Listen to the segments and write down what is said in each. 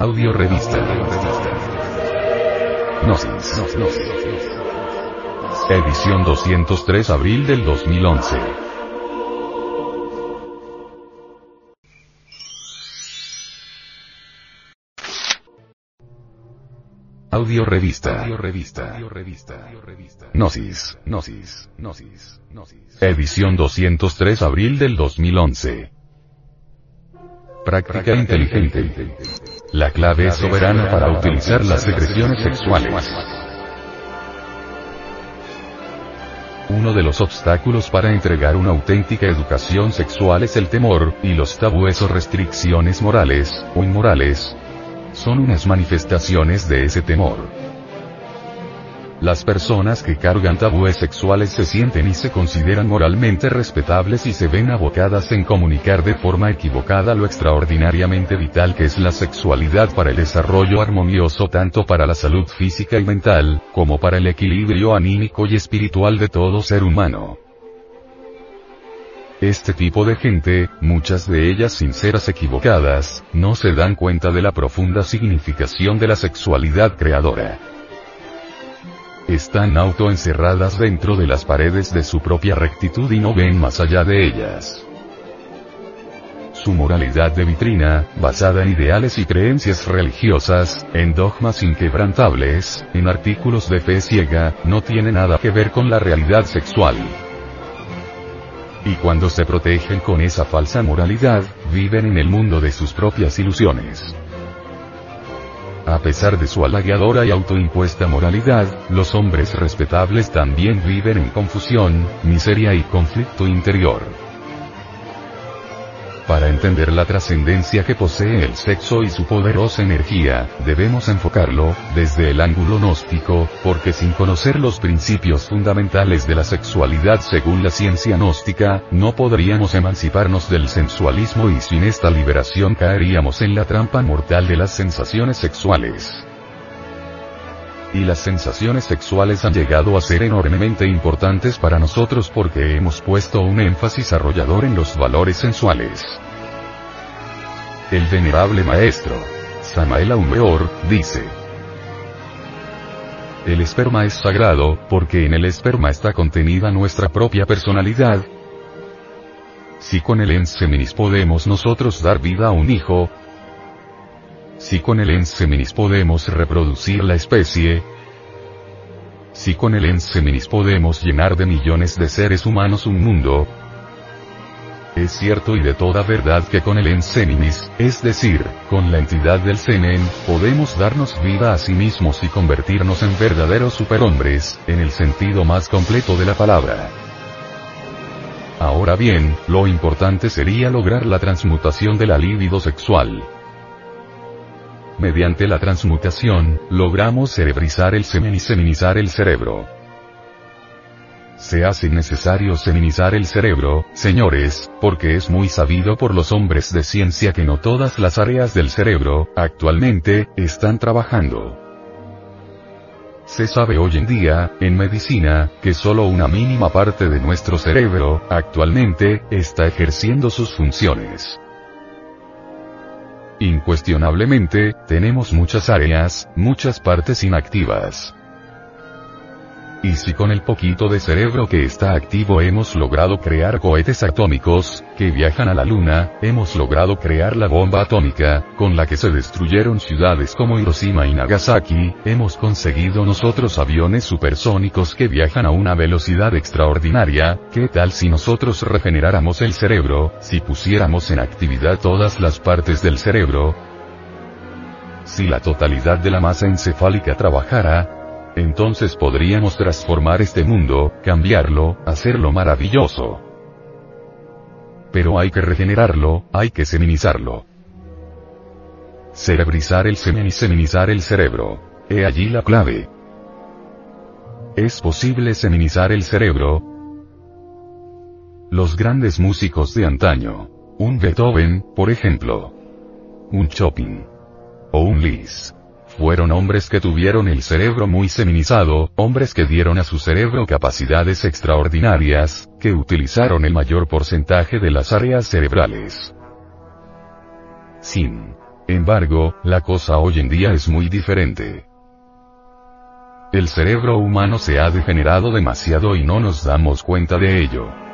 Audio Revista. Gnosis. Edición 203 abril del 2011. Audio Revista. Audio Revista. Gnosis. Gnosis. Gnosis. Gnosis. Edición 203 abril del 2011. Práctica inteligente. La clave es soberana para utilizar las secreciones sexuales. Uno de los obstáculos para entregar una auténtica educación sexual es el temor, y los tabúes o restricciones morales, o inmorales, son unas manifestaciones de ese temor. Las personas que cargan tabúes sexuales se sienten y se consideran moralmente respetables y se ven abocadas en comunicar de forma equivocada lo extraordinariamente vital que es la sexualidad para el desarrollo armonioso tanto para la salud física y mental, como para el equilibrio anímico y espiritual de todo ser humano. Este tipo de gente, muchas de ellas sinceras equivocadas, no se dan cuenta de la profunda significación de la sexualidad creadora. Están autoencerradas dentro de las paredes de su propia rectitud y no ven más allá de ellas. Su moralidad de vitrina, basada en ideales y creencias religiosas, en dogmas inquebrantables, en artículos de fe ciega, no tiene nada que ver con la realidad sexual. Y cuando se protegen con esa falsa moralidad, viven en el mundo de sus propias ilusiones. A pesar de su halagueadora y autoimpuesta moralidad, los hombres respetables también viven en confusión, miseria y conflicto interior. Para entender la trascendencia que posee el sexo y su poderosa energía, debemos enfocarlo, desde el ángulo gnóstico, porque sin conocer los principios fundamentales de la sexualidad según la ciencia gnóstica, no podríamos emanciparnos del sensualismo y sin esta liberación caeríamos en la trampa mortal de las sensaciones sexuales y las sensaciones sexuales han llegado a ser enormemente importantes para nosotros porque hemos puesto un énfasis arrollador en los valores sensuales. El venerable maestro, Samael Aumeor, dice, el esperma es sagrado, porque en el esperma está contenida nuestra propia personalidad. Si con el enseminis podemos nosotros dar vida a un hijo, si con el enseminis podemos reproducir la especie, si con el enseminis podemos llenar de millones de seres humanos un mundo, es cierto y de toda verdad que con el enseminis, es decir, con la entidad del semen, podemos darnos vida a sí mismos y convertirnos en verdaderos superhombres, en el sentido más completo de la palabra. Ahora bien, lo importante sería lograr la transmutación de la libido sexual. Mediante la transmutación, logramos cerebrizar el semen y seminizar el cerebro. Se hace necesario seminizar el cerebro, señores, porque es muy sabido por los hombres de ciencia que no todas las áreas del cerebro, actualmente, están trabajando. Se sabe hoy en día, en medicina, que solo una mínima parte de nuestro cerebro, actualmente, está ejerciendo sus funciones. Incuestionablemente, tenemos muchas áreas, muchas partes inactivas. Y si con el poquito de cerebro que está activo hemos logrado crear cohetes atómicos, que viajan a la luna, hemos logrado crear la bomba atómica, con la que se destruyeron ciudades como Hiroshima y Nagasaki, hemos conseguido nosotros aviones supersónicos que viajan a una velocidad extraordinaria, ¿qué tal si nosotros regeneráramos el cerebro, si pusiéramos en actividad todas las partes del cerebro? Si la totalidad de la masa encefálica trabajara, entonces podríamos transformar este mundo, cambiarlo, hacerlo maravilloso. Pero hay que regenerarlo, hay que seminizarlo. Cerebrizar el semen y seminizar el cerebro. He allí la clave. ¿Es posible seminizar el cerebro? Los grandes músicos de antaño. Un Beethoven, por ejemplo. Un Chopin. O un Liszt fueron hombres que tuvieron el cerebro muy seminizado, hombres que dieron a su cerebro capacidades extraordinarias, que utilizaron el mayor porcentaje de las áreas cerebrales. Sin embargo, la cosa hoy en día es muy diferente. El cerebro humano se ha degenerado demasiado y no nos damos cuenta de ello.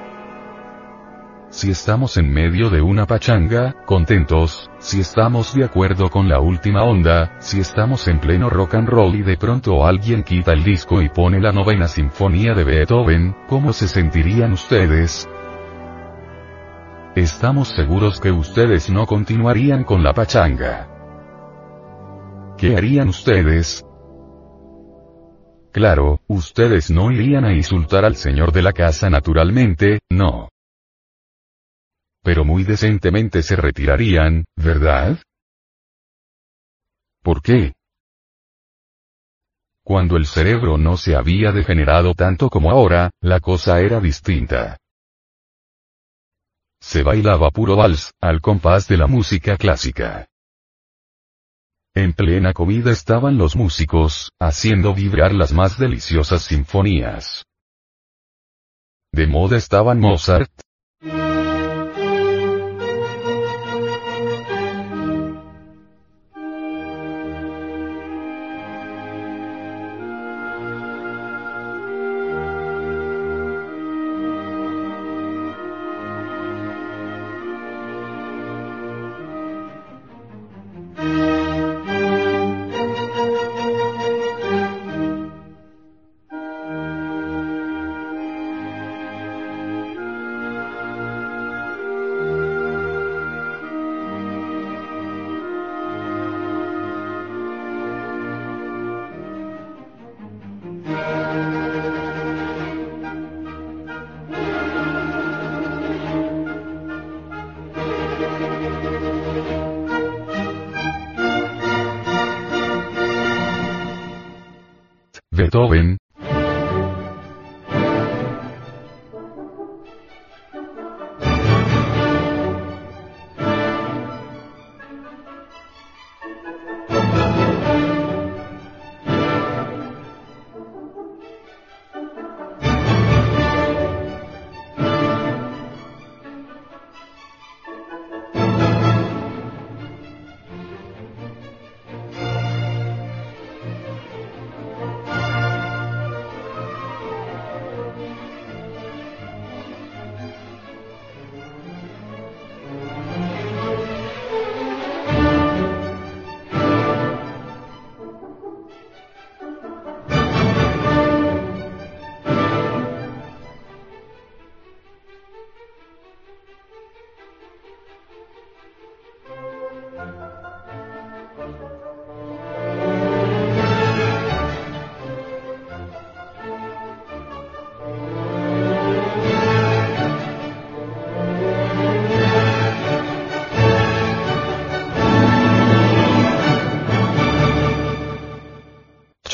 Si estamos en medio de una pachanga, contentos, si estamos de acuerdo con la última onda, si estamos en pleno rock and roll y de pronto alguien quita el disco y pone la novena sinfonía de Beethoven, ¿cómo se sentirían ustedes? Estamos seguros que ustedes no continuarían con la pachanga. ¿Qué harían ustedes? Claro, ustedes no irían a insultar al señor de la casa naturalmente, no. Pero muy decentemente se retirarían, ¿verdad? ¿Por qué? Cuando el cerebro no se había degenerado tanto como ahora, la cosa era distinta. Se bailaba puro vals, al compás de la música clásica. En plena comida estaban los músicos, haciendo vibrar las más deliciosas sinfonías. De moda estaban Mozart, Beethoven,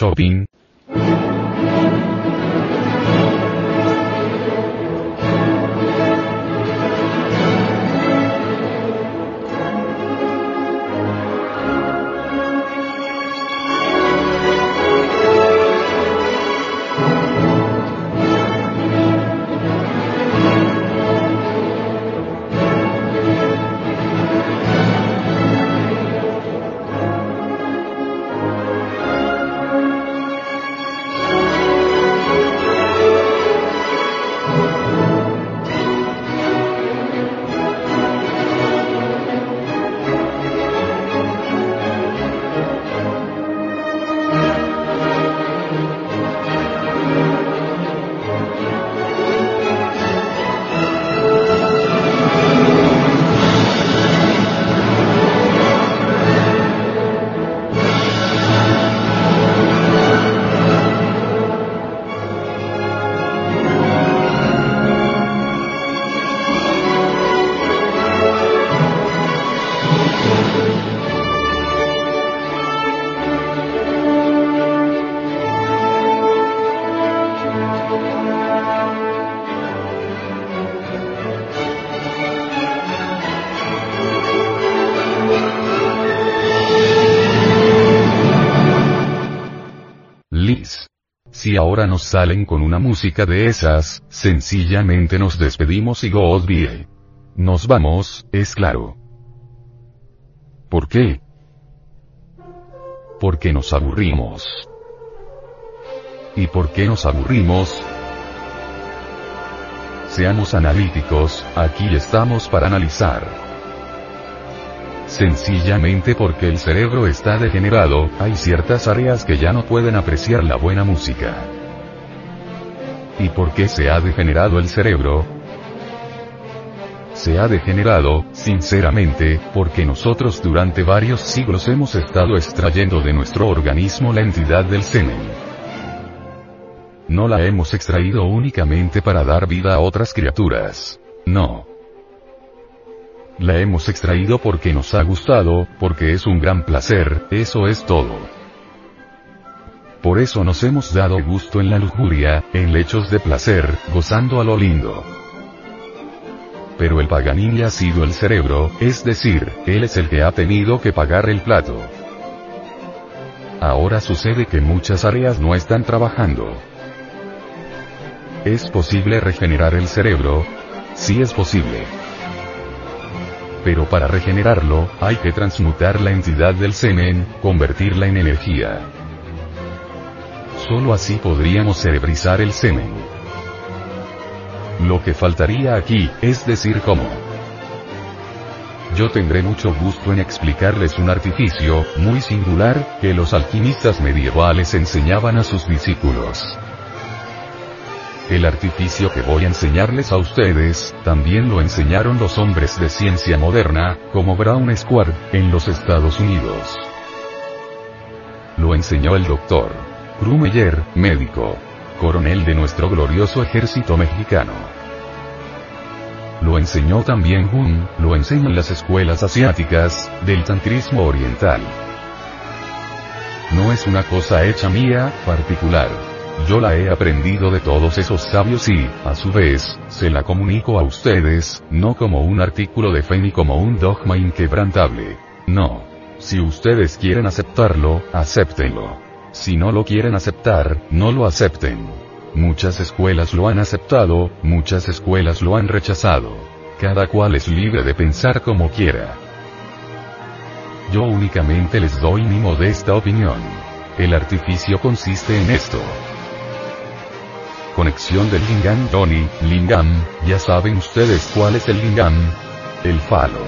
Chopin, Si ahora nos salen con una música de esas, sencillamente nos despedimos y be. Nos vamos, es claro. ¿Por qué? porque nos aburrimos. ¿Y por qué nos aburrimos? Seamos analíticos, aquí estamos para analizar. Sencillamente porque el cerebro está degenerado, hay ciertas áreas que ya no pueden apreciar la buena música. ¿Y por qué se ha degenerado el cerebro? Se ha degenerado, sinceramente, porque nosotros durante varios siglos hemos estado extrayendo de nuestro organismo la entidad del semen. No la hemos extraído únicamente para dar vida a otras criaturas. No. La hemos extraído porque nos ha gustado, porque es un gran placer, eso es todo. Por eso nos hemos dado gusto en la lujuria, en lechos de placer, gozando a lo lindo pero el Paganini ha sido el cerebro, es decir, él es el que ha tenido que pagar el plato. Ahora sucede que muchas áreas no están trabajando. ¿Es posible regenerar el cerebro? Sí es posible. Pero para regenerarlo, hay que transmutar la entidad del semen, convertirla en energía. Solo así podríamos cerebrizar el semen. Lo que faltaría aquí, es decir cómo. Yo tendré mucho gusto en explicarles un artificio, muy singular, que los alquimistas medievales enseñaban a sus discípulos. El artificio que voy a enseñarles a ustedes, también lo enseñaron los hombres de ciencia moderna, como Brown Square, en los Estados Unidos. Lo enseñó el doctor Krumeyer, médico coronel de nuestro glorioso ejército mexicano. Lo enseñó también Hun, lo enseñan las escuelas asiáticas, del tantrismo oriental. No es una cosa hecha mía, particular. Yo la he aprendido de todos esos sabios y, a su vez, se la comunico a ustedes, no como un artículo de fe ni como un dogma inquebrantable. No. Si ustedes quieren aceptarlo, acéptenlo. Si no lo quieren aceptar, no lo acepten. Muchas escuelas lo han aceptado, muchas escuelas lo han rechazado. Cada cual es libre de pensar como quiera. Yo únicamente les doy mi modesta opinión. El artificio consiste en esto. Conexión del lingam Tony, lingam, ya saben ustedes cuál es el lingam. El falo.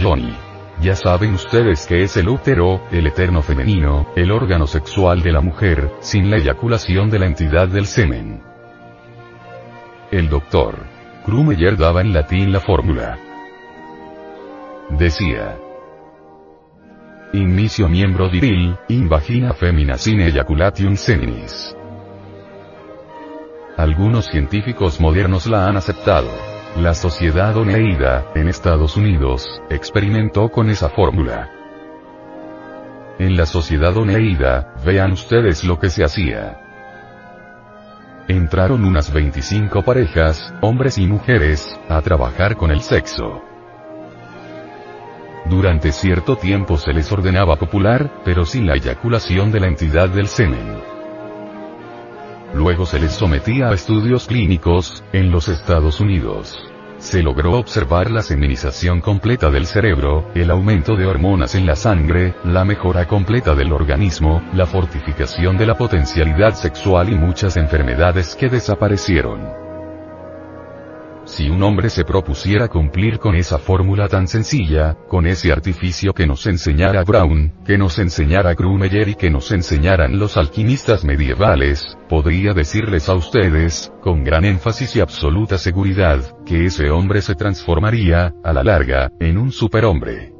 Johnny. Ya saben ustedes que es el útero, el eterno femenino, el órgano sexual de la mujer, sin la eyaculación de la entidad del semen. El doctor Krumeyer daba en latín la fórmula. Decía. Inicio miembro viril, in vagina femina sin ejaculation seminis. Algunos científicos modernos la han aceptado. La sociedad Oneida, en Estados Unidos, experimentó con esa fórmula. En la sociedad Oneida, vean ustedes lo que se hacía. Entraron unas 25 parejas, hombres y mujeres, a trabajar con el sexo. Durante cierto tiempo se les ordenaba popular, pero sin la eyaculación de la entidad del semen. Luego se les sometía a estudios clínicos, en los Estados Unidos. Se logró observar la seminización completa del cerebro, el aumento de hormonas en la sangre, la mejora completa del organismo, la fortificación de la potencialidad sexual y muchas enfermedades que desaparecieron. Si un hombre se propusiera cumplir con esa fórmula tan sencilla, con ese artificio que nos enseñara Brown, que nos enseñara Grumeyer y que nos enseñaran los alquimistas medievales, podría decirles a ustedes, con gran énfasis y absoluta seguridad, que ese hombre se transformaría, a la larga, en un superhombre.